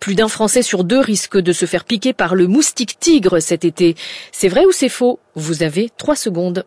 Plus d'un Français sur deux risque de se faire piquer par le moustique tigre cet été. C'est vrai ou c'est faux? Vous avez trois secondes.